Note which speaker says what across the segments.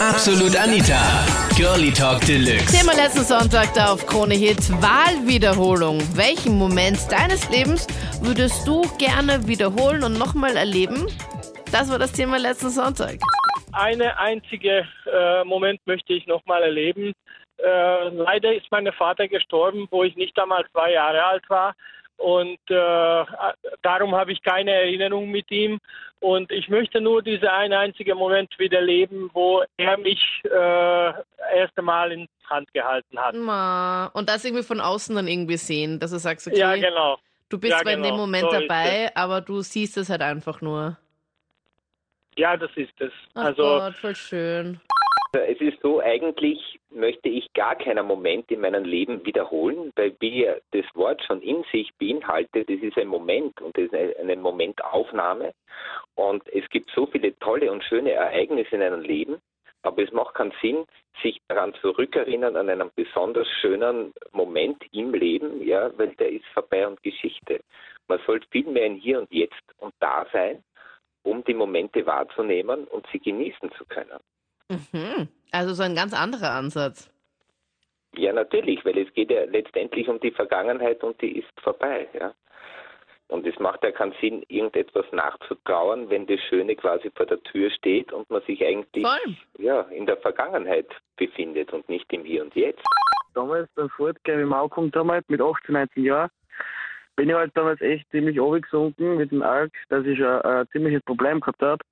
Speaker 1: Absolut Anita. Girlie Talk Deluxe.
Speaker 2: Thema letzten Sonntag da auf Krone Hit. Wahlwiederholung. Welchen Moment deines Lebens würdest du gerne wiederholen und nochmal erleben? Das war das Thema letzten Sonntag.
Speaker 3: Eine einzige äh, Moment möchte ich nochmal erleben. Äh, leider ist mein Vater gestorben, wo ich nicht einmal zwei Jahre alt war. Und äh, darum habe ich keine Erinnerung mit ihm. Und ich möchte nur diesen einen einzigen Moment wieder leben, wo er mich äh, erst einmal in Hand gehalten hat.
Speaker 2: Und das irgendwie von außen dann irgendwie sehen, dass du sagst, okay,
Speaker 3: Ja, genau.
Speaker 2: du bist
Speaker 3: Ja,
Speaker 2: zwar in dem
Speaker 3: genau.
Speaker 2: Moment
Speaker 3: So
Speaker 2: dabei, aber du siehst es halt einfach nur.
Speaker 3: Ja, das ist es.
Speaker 2: Ach
Speaker 3: Also
Speaker 2: Gott, voll schön.
Speaker 4: Es ist so, eigentlich möchte ich gar keinen Moment in meinem Leben wiederholen, weil wie das Wort schon in sich beinhaltet, es ist ein Moment und es ist eine Momentaufnahme und es gibt so viele tolle und schöne Ereignisse in einem Leben, aber es macht keinen Sinn, sich daran zurückerinnern an einen besonders schönen Moment im Leben, ja, weil der ist vorbei und Geschichte. Man sollte viel mehr in Hier und Jetzt und da sein, um die Momente wahrzunehmen und sie genießen zu können.
Speaker 2: Mhm. Also so ein ganz anderer Ansatz.
Speaker 4: Ja, natürlich, weil es geht ja letztendlich um die Vergangenheit und die ist vorbei, ja. Und es macht ja keinen Sinn, irgendetwas nachzutrauern, wenn das Schöne quasi vor der Tür steht und man sich eigentlich
Speaker 2: Voll.
Speaker 4: ja, in der Vergangenheit befindet und nicht im Hier und Jetzt.
Speaker 5: damals beim Fortgehen im Aukum damals mit 18, 19 Jahren, bin ich halt damals echt ziemlich runtergesunken mit dem Alk, dass ich ein, ein ziemliches Problem gehabt habe.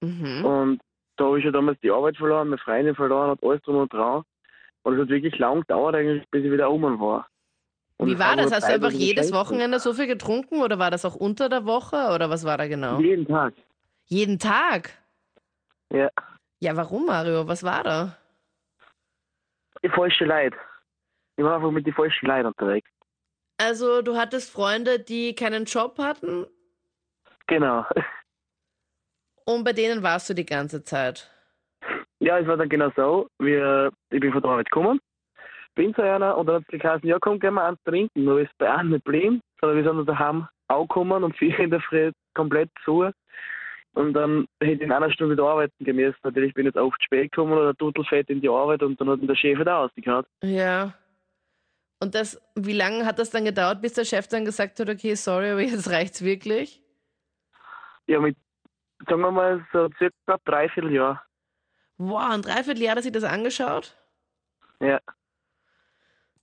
Speaker 2: Mhm.
Speaker 5: Und da habe ich ja damals die Arbeit verloren, meine Freundin verloren, hat alles drum und dran. Und es hat wirklich lang gedauert eigentlich, bis ich wieder oben war. Und
Speaker 2: Wie war das? Hast du einfach jedes. Wochenende so viel getrunken oder war das auch unter der Woche oder was war da genau?
Speaker 5: Jeden Tag.
Speaker 2: Jeden Tag?
Speaker 5: Ja.
Speaker 2: Ja, warum, Mario? Was war da?
Speaker 5: Die falsche Leute. Ich war einfach mit den falschen Leuten unterwegs.
Speaker 2: Also, du hattest Freunde, die keinen Job hatten
Speaker 5: Genau.
Speaker 2: und bei denen warst du die ganze Zeit.
Speaker 5: Ja, es war dann genau so, wir, ich bin von der Arbeit gekommen, bin zu einer und dann hat es geheißen, ja komm, gehen wir eins trinken. Nur ist bei einem nicht geblieben, sondern wir sind dann daheim auch gekommen und vier in der Früh komplett zu. Und dann hätte ich in einer Stunde wieder arbeiten gemessen. Natürlich bin ich jetzt oft spät gekommen oder Tutelfett in die Arbeit und dann hat ihn der Chef wieder ausgehauen.
Speaker 2: Ja. Und das, wie lange hat das dann gedauert, bis der Chef dann gesagt hat, okay, sorry, aber jetzt reicht's wirklich?
Speaker 5: Ja, mit, sagen wir mal, so circa dreiviertel Jahr.
Speaker 2: Wow, ein Dreivierteljahr hat er sich das angeschaut?
Speaker 5: Ja.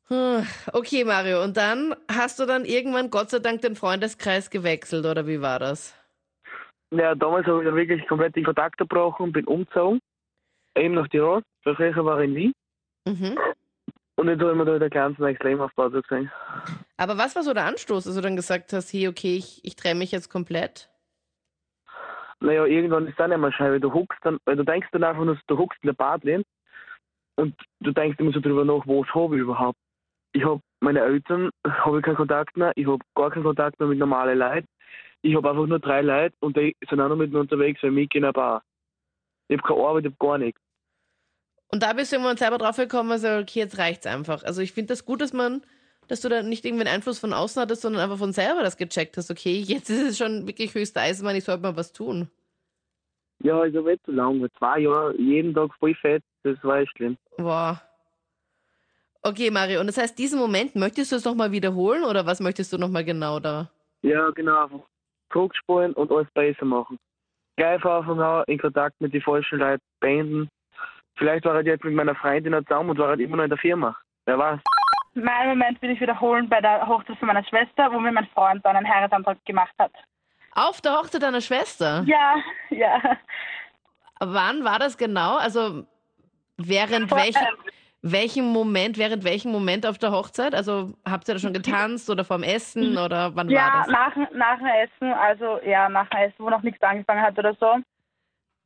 Speaker 2: Hm, Okay, Mario, und dann hast du dann irgendwann Gott sei Dank den Freundeskreis gewechselt, oder wie war das?
Speaker 5: Ja, damals habe ich dann wirklich komplett den Kontakt gebrochen und bin umgezogen. Eben nach Tirol, früher war ich in Wien.
Speaker 2: Mhm.
Speaker 5: Und jetzt habe ich mir da wieder ganz neues Leben aufgebaut, sozusagen.
Speaker 2: Aber was war so der Anstoß, dass du dann gesagt hast, hey, okay, ich, ich trenne mich jetzt komplett?
Speaker 5: Naja, irgendwann ist dann scheiße, weil du huckst dann, weil du denkst dann einfach nur, du huckst in der Badlehne und du denkst immer so drüber nach, was habe ich überhaupt? Ich habe meine Eltern, habe ich keinen Kontakt mehr, ich habe gar keinen Kontakt mehr mit normalen Leuten. Ich habe einfach nur drei Leute und die sind auch noch mit mir unterwegs, weil mich in einer Bar. Ich habe keine Arbeit, ich habe gar nichts.
Speaker 2: Und da bist du irgendwann selber drauf gekommen, also okay, jetzt reicht's einfach. Also ich finde das gut, dass man, dass du da nicht irgendwie einen Einfluss von außen hattest, sondern einfach von selber das gecheckt hast, okay, jetzt ist es schon wirklich höchste Eisenbahn, ich sollte mal was tun.
Speaker 5: Ja, ich habe nicht so lange, zwei Jahre, jeden Tag voll fett, das war echt schlimm.
Speaker 2: Wow. Okay, Mario, und das heißt, diesen Moment, möchtest du es nochmal wiederholen oder was möchtest du nochmal genau da?
Speaker 5: Ja, genau, einfach zurückspulen und alles besser machen. Gleich von Anfang an in Kontakt mit den falschen Leuten beenden. Vielleicht war ich jetzt mit meiner Freundin zusammen und war halt immer noch in der Firma. Wer weiß.
Speaker 6: Meinen Moment will ich wiederholen bei der Hochzeit von meiner Schwester, wo mir mein Freund dann einen Heiratsantrag gemacht hat.
Speaker 2: Auf der Hochzeit deiner Schwester?
Speaker 6: Ja, ja.
Speaker 2: Wann war das genau? Also während
Speaker 6: Vor-
Speaker 2: welch,
Speaker 6: ähm,
Speaker 2: welchem Moment, während welchem Moment auf der Hochzeit? Also habt ihr da schon getanzt oder vorm Essen oder wann war
Speaker 6: Ja,
Speaker 2: das?
Speaker 6: nach, nach dem Essen, also ja, nach dem Essen, wo noch nichts angefangen hat oder so.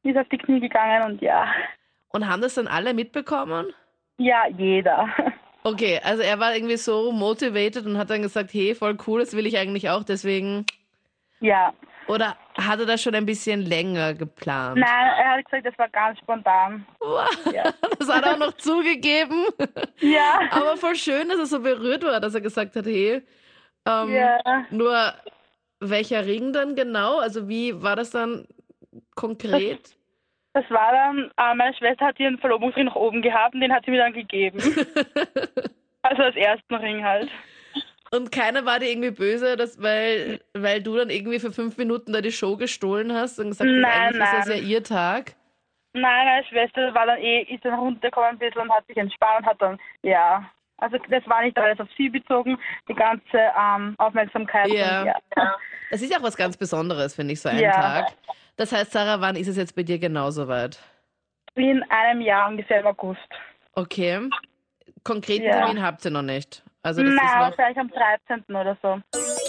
Speaker 6: Ist auf die Knie gegangen und ja.
Speaker 2: Und haben das dann alle mitbekommen?
Speaker 6: Ja, jeder.
Speaker 2: Okay, also er war irgendwie so motivated und hat dann gesagt, hey, voll cool, das will ich eigentlich auch, deswegen.
Speaker 6: Ja.
Speaker 2: Oder hat er das schon ein bisschen länger geplant?
Speaker 6: Nein, er hat gesagt, das war ganz spontan.
Speaker 2: Wow,
Speaker 6: Ja.
Speaker 2: Das hat er auch noch zugegeben.
Speaker 6: Ja.
Speaker 2: Aber voll schön, dass er so berührt war, dass er gesagt hat, hey, ähm,
Speaker 6: Ja.
Speaker 2: nur welcher Ring dann genau? Also wie war das dann konkret?
Speaker 6: Das war dann, äh, meine Schwester hat ihren Verlobungsring nach oben gehabt und den hat sie mir dann gegeben. also als ersten Ring halt.
Speaker 2: Und keiner war dir irgendwie böse, dass, weil, weil du dann irgendwie für fünf Minuten da die Show gestohlen hast und gesagt hast,
Speaker 6: Nein,
Speaker 2: eigentlich ist das ja
Speaker 6: nein.
Speaker 2: ihr Tag.
Speaker 6: Nein, meine Schwester war dann eh, ist dann runtergekommen ein bisschen und hat sich entspannt und hat dann, ja. Also das war nicht alles auf sie bezogen, die ganze ähm, Aufmerksamkeit.
Speaker 2: Ja.
Speaker 6: Und, ja.
Speaker 2: Das ist ja auch was ganz Besonderes, finde ich, so ein
Speaker 6: Ja.
Speaker 2: Tag. Das heißt, Sarah, wann ist es jetzt bei dir genauso weit?
Speaker 6: In einem Jahr ungefähr im August.
Speaker 2: Okay. Konkreten
Speaker 6: Ja.
Speaker 2: Termin habt ihr noch nicht. Also das
Speaker 6: Nein,
Speaker 2: ist
Speaker 6: wahrscheinlich am 13. oder so.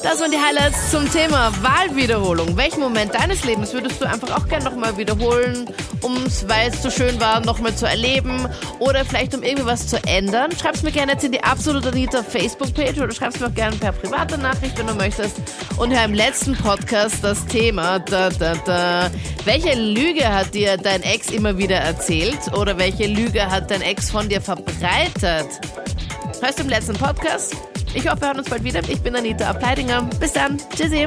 Speaker 2: Das waren die Highlights zum Thema Wahlwiederholung. Welchen Moment deines Lebens würdest du einfach auch gerne nochmal wiederholen, um es, weil es so schön war, nochmal zu erleben oder vielleicht um irgendwie was zu ändern? Schreib's mir gerne jetzt in die Absolut Anita Facebook-Page oder schreib's mir auch gerne per private Nachricht, wenn du möchtest. Und hör im letzten Podcast das Thema, da, da, da. Welche Lüge hat dir dein Ex immer wieder erzählt oder welche Lüge hat dein Ex von dir verbreitet? Hörst du im letzten Podcast? Ich hoffe, wir hören uns bald wieder. Ich bin Anita Ableidinger. Bis dann. Tschüssi.